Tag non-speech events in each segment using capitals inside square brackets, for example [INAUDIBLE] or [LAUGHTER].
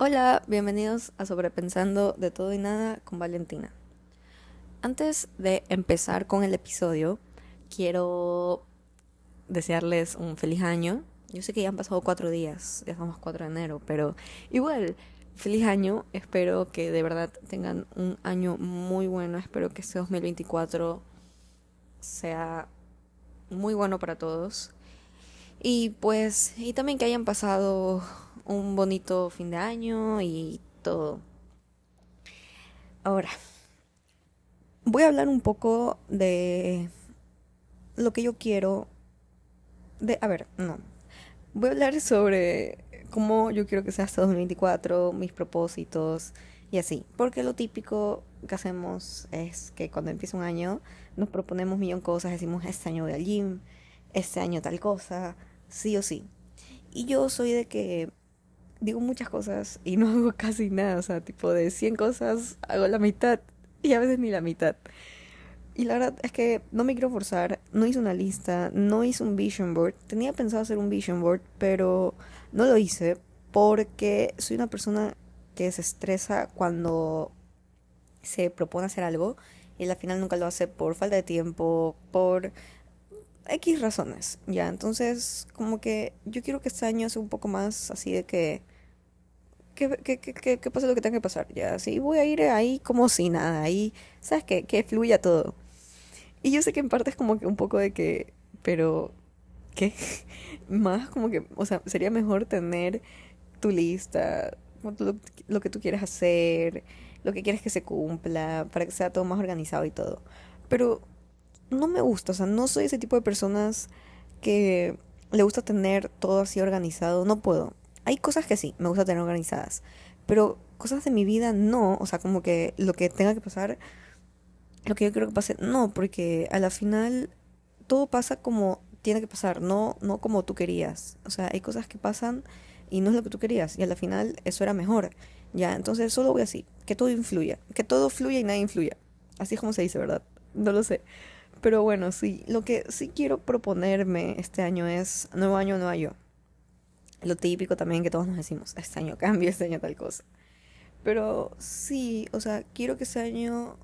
Hola, bienvenidos a Sobrepensando de todo y nada con Valentina. Antes de empezar con el episodio, quiero desearles un feliz año. Yo sé que ya han pasado cuatro días, ya estamos 4 de enero, pero igual, feliz año. Espero que de verdad tengan un año muy bueno. Espero que este 2024 sea muy bueno para todos. Y pues, y también que hayan pasado un bonito fin de año y todo. Ahora, voy a hablar un poco de lo que yo quiero. De, a ver, no. Voy a hablar sobre cómo yo quiero que sea hasta 2024, mis propósitos y así. Porque lo típico que hacemos es que cuando empieza un año nos proponemos millón cosas, decimos este año voy al gym, este año tal cosa, sí o sí. Y yo soy de que digo muchas cosas y no [LAUGHS] hago casi nada, o sea, tipo de 100 cosas hago la mitad y a veces ni la mitad. Y la verdad es que no me quiero forzar, no hice una lista, no hice un vision board. Tenía pensado hacer un vision board, pero no lo hice porque soy una persona que se estresa cuando se propone hacer algo y al final nunca lo hace por falta de tiempo, por X razones, ya. Entonces, como que yo quiero que este año sea un poco más así de que. Que, que, que, que pase lo que tenga que pasar, ya. Así voy a ir ahí como si nada, ahí, ¿sabes qué? Que fluya todo. Y yo sé que en parte es como que un poco de que. Pero. ¿Qué? [LAUGHS] más como que. O sea, sería mejor tener tu lista, lo, lo que tú quieres hacer, lo que quieres que se cumpla, para que sea todo más organizado y todo. Pero no me gusta, o sea, no soy ese tipo de personas que le gusta tener todo así organizado, no puedo. Hay cosas que sí, me gusta tener organizadas, pero cosas de mi vida no, o sea, como que lo que tenga que pasar, lo que yo quiero que pase, no, porque a la final todo pasa como tiene que pasar, no, no como tú querías. O sea, hay cosas que pasan y no es lo que tú querías, y a la final eso era mejor. Ya, entonces solo voy así, que todo influya, que todo fluya y nada influya. Así es como se dice, ¿verdad? No lo sé. Pero bueno, sí, lo que sí quiero proponerme este año es nuevo año, nuevo yo. Lo típico también que todos nos decimos, este año cambio, este año tal cosa. Pero sí, o sea, quiero que este año,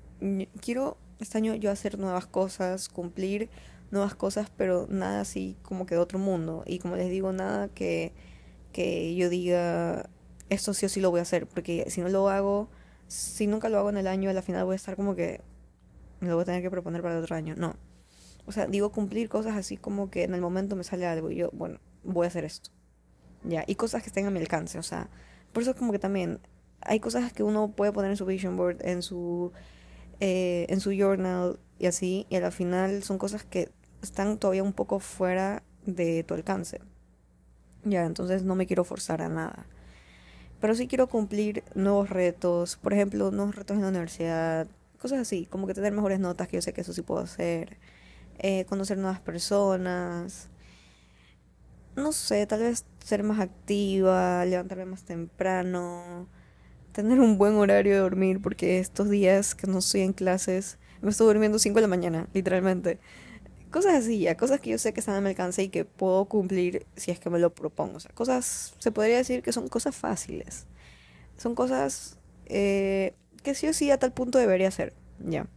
quiero este año yo hacer nuevas cosas, cumplir nuevas cosas, pero nada así como que de otro mundo. Y como les digo, nada que, que yo diga, esto sí o sí lo voy a hacer, porque si no lo hago, si nunca lo hago en el año, a la final voy a estar como que me lo voy a tener que proponer para el otro año. No. O sea, digo cumplir cosas así como que en el momento me sale algo y yo, bueno, voy a hacer esto. Ya, y cosas que estén a mi alcance, o sea, por eso es como que también hay cosas que uno puede poner en su vision board, en su eh, en su journal y así, y al final son cosas que están todavía un poco fuera de tu alcance. Ya, entonces no me quiero forzar a nada. Pero sí quiero cumplir nuevos retos, por ejemplo, nuevos retos en la universidad, cosas así, como que tener mejores notas, que yo sé que eso sí puedo hacer, eh, conocer nuevas personas, no sé, tal vez ser más activa, levantarme más temprano, tener un buen horario de dormir, porque estos días que no estoy en clases, me estoy durmiendo 5 de la mañana, literalmente. Cosas así, ya, cosas que yo sé que están a mi alcance y que puedo cumplir si es que me lo propongo. O sea, cosas, se podría decir que son cosas fáciles. Son cosas eh, que sí o sí a tal punto debería ser, ya.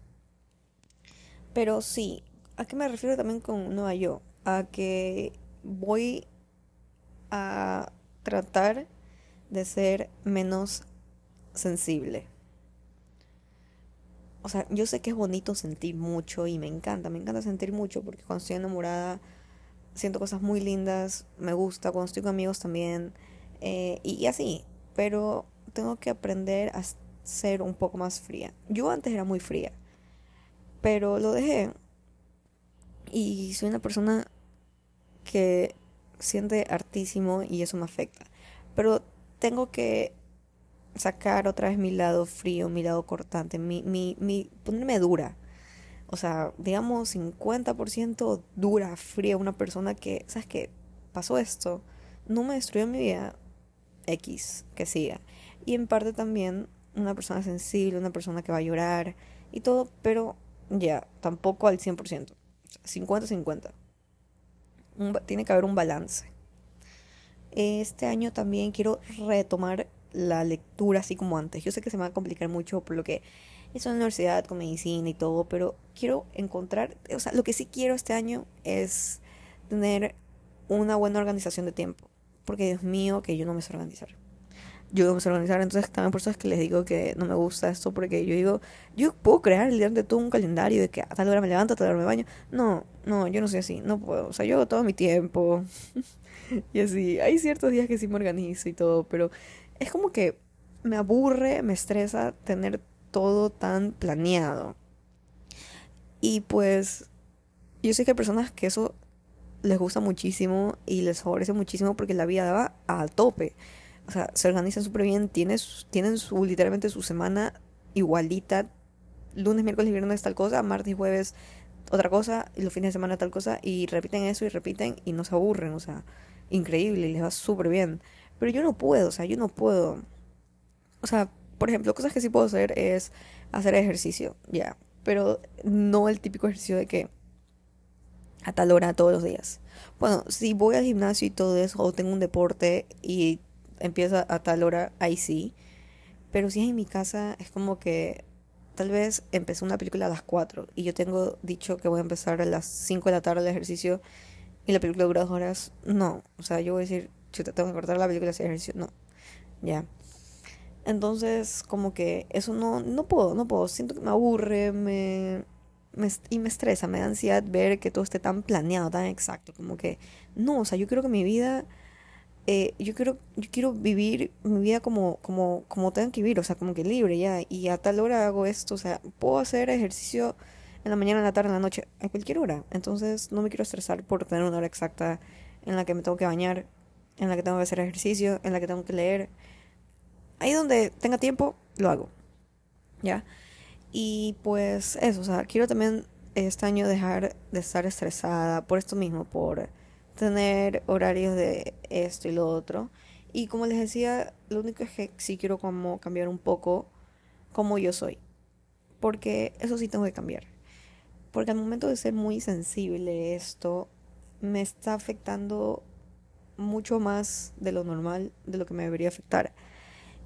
Pero sí, ¿a qué me refiero también con Nueva Yo? A que voy a tratar de ser menos sensible. O sea, yo sé que es bonito sentir mucho y me encanta, me encanta sentir mucho porque cuando estoy enamorada siento cosas muy lindas, me gusta, cuando estoy con amigos también, eh, y así, pero tengo que aprender a ser un poco más fría. Yo antes era muy fría, pero lo dejé. Y soy una persona que siente hartísimo y eso me afecta. Pero tengo que sacar otra vez mi lado frío, mi lado cortante, mi, mi, mi ponerme dura. O sea, digamos 50% dura, fría, una persona que, ¿sabes qué? Pasó esto, no me destruyó mi vida X, que siga. Y en parte también una persona sensible, una persona que va a llorar y todo, pero ya, tampoco al 100%. 50-50. Tiene que haber un balance. Este año también quiero retomar la lectura así como antes. Yo sé que se me va a complicar mucho por lo que es una universidad con medicina y todo, pero quiero encontrar, o sea, lo que sí quiero este año es tener una buena organización de tiempo, porque Dios mío, que yo no me sé organizar. Yo sé organizar, entonces también por eso es que les digo que no me gusta esto, porque yo digo, yo puedo crear el día de todo un calendario de que a tal hora me levanto, a tal hora me baño. No, no, yo no soy así, no puedo, o sea, yo hago todo mi tiempo. [LAUGHS] y así, hay ciertos días que sí me organizo y todo, pero es como que me aburre, me estresa tener todo tan planeado. Y pues yo sé que hay personas que eso les gusta muchísimo y les favorece muchísimo porque la vida va a tope. O sea, se organizan súper bien, tienen, tienen su, literalmente su semana igualita. Lunes, miércoles y viernes tal cosa, martes y jueves otra cosa, y los fines de semana tal cosa, y repiten eso y repiten y no se aburren, o sea, increíble, les va súper bien. Pero yo no puedo, o sea, yo no puedo. O sea, por ejemplo, cosas que sí puedo hacer es hacer ejercicio, ya. Pero no el típico ejercicio de que a tal hora todos los días. Bueno, si voy al gimnasio y todo eso, o tengo un deporte y empieza a tal hora, ahí sí. Pero si es en mi casa, es como que tal vez empecé una película a las 4 y yo tengo dicho que voy a empezar a las 5 de la tarde el ejercicio y la película dura dos horas. No, o sea, yo voy a decir, chuta, tengo que cortar la película hacer ejercicio. No, ya. Entonces, como que eso no, no puedo, no puedo. Siento que me aburre, me, y me estresa, me da ansiedad ver que todo esté tan planeado, tan exacto. Como que, no, o sea, yo quiero que mi vida, eh, yo quiero, yo quiero vivir mi vida como, como, como tengo que vivir, o sea, como que libre ya. Y a tal hora hago esto, o sea, puedo hacer ejercicio en la mañana, en la tarde, en la noche, a cualquier hora. Entonces, no me quiero estresar por tener una hora exacta en la que me tengo que bañar, en la que tengo que hacer ejercicio, en la que tengo que leer ahí donde tenga tiempo, lo hago. ¿Ya? Y pues eso, o sea, quiero también este año dejar de estar estresada por esto mismo, por tener horarios de esto y lo otro. Y como les decía, lo único es que sí quiero como cambiar un poco como yo soy. Porque eso sí tengo que cambiar. Porque al momento de ser muy sensible esto, me está afectando mucho más de lo normal, de lo que me debería afectar.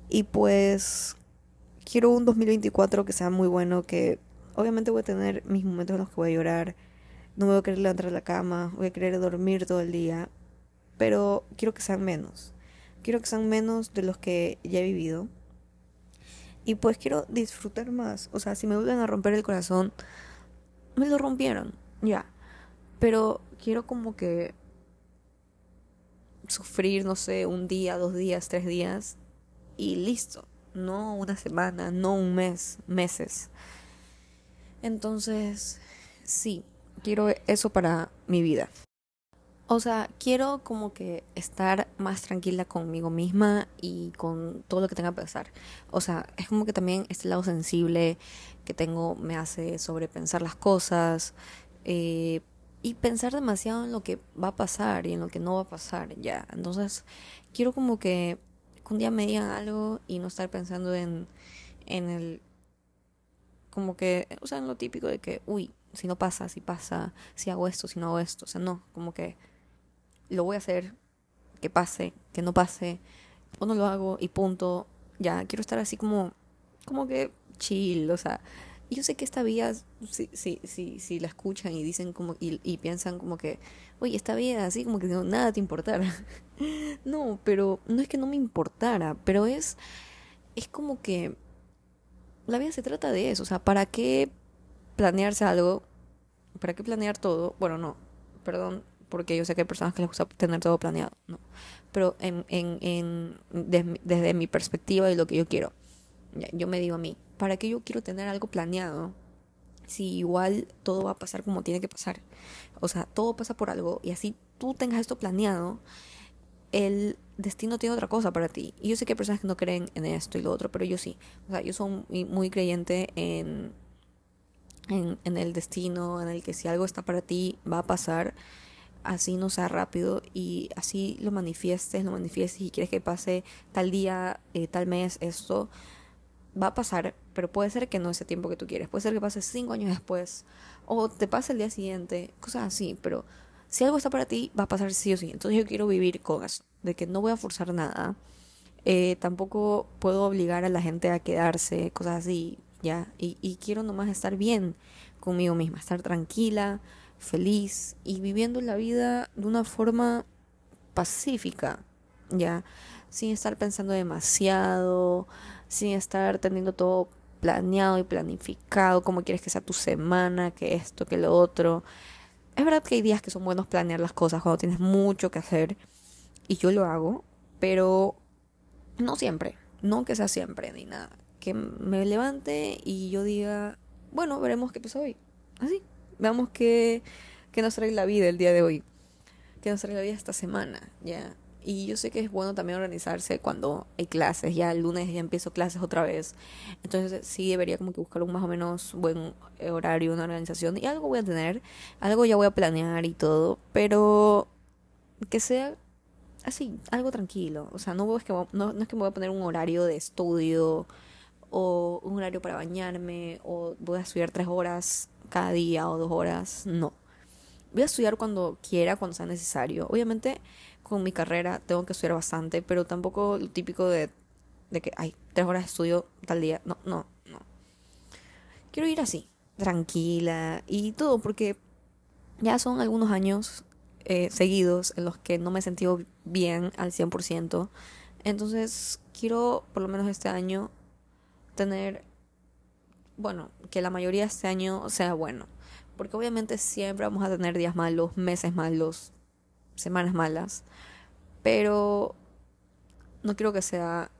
Y pues quiero un 2024 que sea muy bueno, que obviamente voy a tener mis momentos en los que voy a llorar, no me voy a querer levantar de la cama, voy a querer dormir todo el día, pero quiero que sean menos. Quiero que sean menos de los que ya he vivido. Y pues quiero disfrutar más. O sea, si me vuelven a romper el corazón, me lo rompieron, ya. Pero quiero como que sufrir, no sé, un día, dos días, tres días y listo. No una semana, no un mes, meses. Entonces, sí, quiero eso para mi vida. O sea, quiero como que estar más tranquila conmigo misma y con todo lo que tenga que pasar. O sea, es como que también este lado sensible que tengo me hace sobrepensar las cosas eh, y pensar demasiado en lo que va a pasar y en lo que no va a pasar ya. Entonces, quiero como que un día me digan algo y no estar pensando en, en el, como que, o sea, en lo típico de que, uy, si no pasa, si pasa, si hago esto, si no hago esto, o sea, no, como que lo voy a hacer, que pase, que no pase, o no lo hago y punto, ya, quiero estar así como, como que chill, o sea, yo sé que esta vida, si, si, si, si la escuchan y dicen como, y, piensan como que, oye, esta vida así como que nada te importara. [LAUGHS] no, pero no es que no me importara, pero es, es como que la vida se trata de eso, o sea, ¿para qué planearse algo? ¿Para qué planear todo? Bueno, no, perdón, porque yo sé que hay personas que les gusta tener todo planeado, no. Pero en, en, desde mi perspectiva y lo que yo quiero, yo me digo a mí, ¿para qué yo quiero tener algo planeado? Si igual todo va a pasar como tiene que pasar. O sea, todo pasa por algo y así tú tengas esto planeado, el destino tiene otra cosa para ti. Y yo sé que hay personas que no creen en esto y lo otro, pero yo sí. O sea, yo soy muy, creyente en, en, el destino, en el que si algo está para ti, va a pasar así no sea rápido y así lo manifiestes, lo manifiestes y quieres que pase tal día, eh, tal mes, esto, va a pasar, pero puede ser que no ese tiempo que tú quieres. Puede ser que pase cinco años después o te pase el día siguiente, cosas así, pero si algo está para ti, va a pasar sí o sí. Entonces yo quiero vivir con eso, de que no voy a forzar nada. Eh, tampoco puedo obligar a la gente a quedarse, cosas así, ¿ya? Y, y quiero nomás estar bien conmigo misma, estar tranquila, feliz y viviendo la vida de una forma pacífica, ¿ya? Sin estar pensando demasiado, sin estar teniendo todo planeado y planificado, cómo quieres que sea tu semana, que esto, que lo otro. Es verdad que hay días que son buenos planear las cosas cuando tienes mucho que hacer y yo lo hago, pero no siempre, no que sea siempre ni nada. Que me levante y yo diga, bueno, veremos qué pasa hoy. Así, veamos qué, qué nos trae la vida el día de hoy, qué nos trae la vida esta semana, ya. Y yo sé que es bueno también organizarse cuando hay clases, ya el lunes ya empiezo clases otra vez. Entonces sí debería como que buscar un más o menos buen horario, una organización. Y algo voy a tener, algo ya voy a planear y todo, pero que sea así, algo tranquilo. O sea, no, es que, no, no es que me voy a poner un horario de estudio o un horario para bañarme o voy a estudiar tres horas cada día o dos horas. No. Voy a estudiar cuando quiera, cuando sea necesario. Obviamente con mi carrera tengo que estudiar bastante, pero tampoco lo típico de, de que, hay tres horas de estudio tal día. No, no, no. Quiero ir así, tranquila y todo, porque ya son algunos años eh, seguidos en los que no me he sentido bien al 100%. Entonces quiero, por lo menos este año, tener, bueno, que la mayoría de este año sea bueno. Porque obviamente siempre vamos a tener días malos, meses malos, semanas malas, pero no quiero que sea,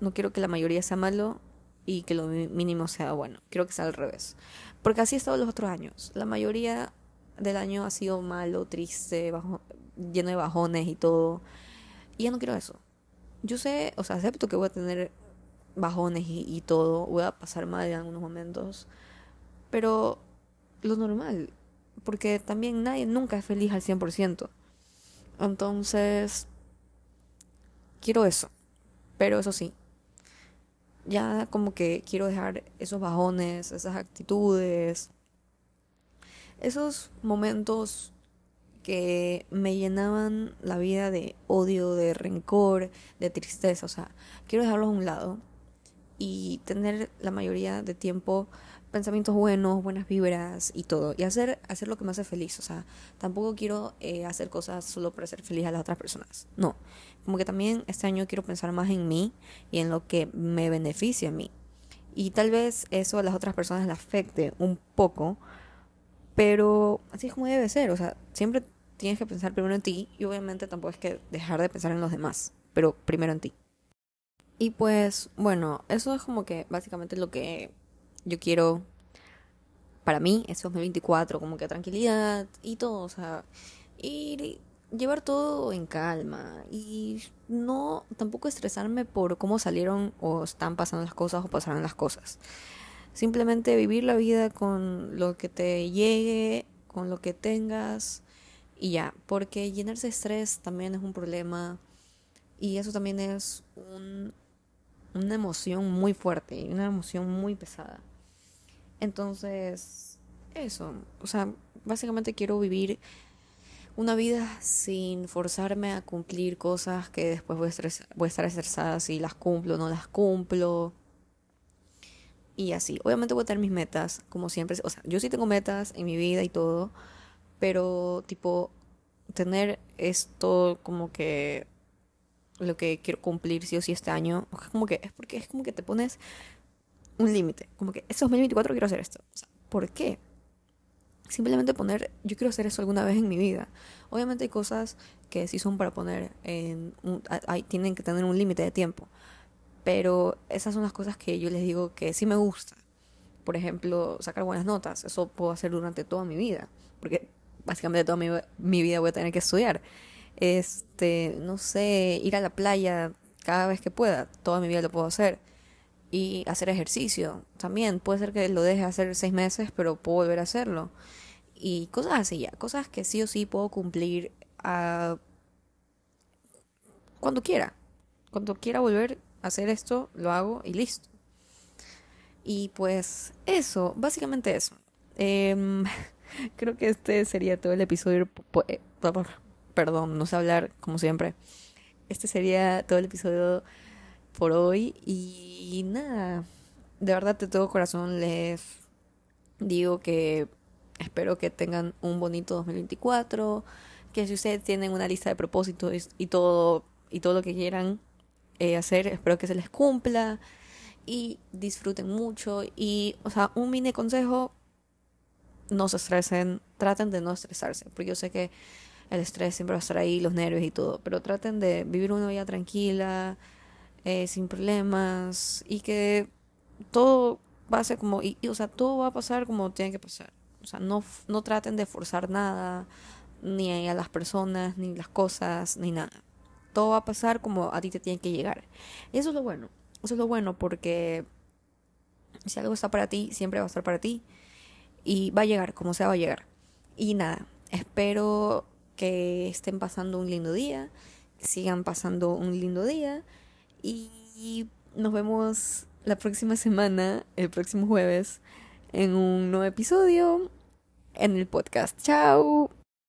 no quiero que la mayoría sea malo y que lo mínimo sea bueno, quiero que sea al revés, porque así he estado los otros años, la mayoría del año ha sido malo, triste, bajo, lleno de bajones y todo, y ya no quiero eso. Yo sé, o sea, acepto que voy a tener bajones y, todo, voy a pasar mal en algunos momentos, pero lo normal, porque también nadie nunca es feliz al 100%. Entonces, quiero eso. Pero eso sí, ya como que quiero dejar esos bajones, esas actitudes, esos momentos que me llenaban la vida de odio, de rencor, de tristeza. O sea, quiero dejarlos a un lado y tener la mayoría de tiempo pensamientos buenos, buenas vibras y todo. Y hacer, hacer lo que me hace feliz. O sea, tampoco quiero eh, hacer cosas solo para hacer feliz a las otras personas. No. Como que también este año quiero pensar más en mí y en lo que me beneficia a mí. Y tal vez eso a las otras personas le afecte un poco. Pero así es como debe ser. O sea, siempre tienes que pensar primero en ti. Y obviamente tampoco es que dejar de pensar en los demás. Pero primero en ti. Y pues, bueno, eso es como que básicamente lo que yo quiero para mí ese 2024 como que tranquilidad y todo, o sea, y llevar todo en calma y no tampoco estresarme por cómo salieron o están pasando las cosas o pasaron las cosas. Simplemente vivir la vida con lo que te llegue, con lo que tengas y ya, porque llenarse de estrés también es un problema y eso también es un, una emoción muy fuerte y una emoción muy pesada. Entonces, eso, o sea, básicamente quiero vivir una vida sin forzarme a cumplir cosas que después voy a, voy a estar estresada si las cumplo o no las cumplo. Y así, obviamente voy a tener mis metas, como siempre. O sea, yo sí tengo metas en mi vida y todo, pero tipo, tener esto como que lo que quiero cumplir sí o sí este año, como que es porque es como que te pones un límite. Como que este 2024 quiero hacer esto. ¿por qué? Simplemente poner, yo quiero hacer eso alguna vez en mi vida. Obviamente hay cosas que sí son para poner en un, tienen que tener un límite de tiempo. Pero esas son las cosas que yo les digo que sí me gusta. Por ejemplo, sacar buenas notas. Eso puedo hacer durante toda mi vida. Porque básicamente toda mi, mi vida voy a tener que estudiar. Este, no sé, ir a la playa cada vez que pueda. Toda mi vida lo puedo hacer y hacer ejercicio también. Puede ser que lo deje hacer seis meses, pero puedo volver a hacerlo. Y cosas así ya, cosas que sí o sí puedo cumplir a... cuando quiera. Cuando quiera volver a hacer esto, lo hago y listo. Y pues eso, básicamente eso. Em, [LAUGHS] creo que este sería todo el episodio. Perdón, no sé hablar como siempre. Este sería todo el episodio por hoy. Y nada, de verdad de todo corazón les digo que espero que tengan un bonito 2024. Que si ustedes tienen una lista de propósitos y todo, y todo lo que quieran eh, hacer, espero que se les cumpla. Y disfruten mucho. Y, o sea, un mini consejo no se estresen, traten de no estresarse, porque yo sé que el estrés siempre va a estar ahí, los nervios y todo, pero traten de vivir una vida tranquila, eh, sin problemas y que todo va a ser como, y, o sea, todo va a pasar como tiene que pasar. O sea, no, no traten de forzar nada, ni a las personas, ni las cosas, ni nada. Todo va a pasar como a ti te tiene que llegar. Y eso es lo bueno. Eso es lo bueno porque si algo está para ti, siempre va a estar para ti y va a llegar, como sea va a llegar. Y nada, espero que estén pasando un lindo día, sigan pasando un lindo día y nos vemos la próxima semana, el próximo jueves, en un nuevo episodio en el podcast. Chao.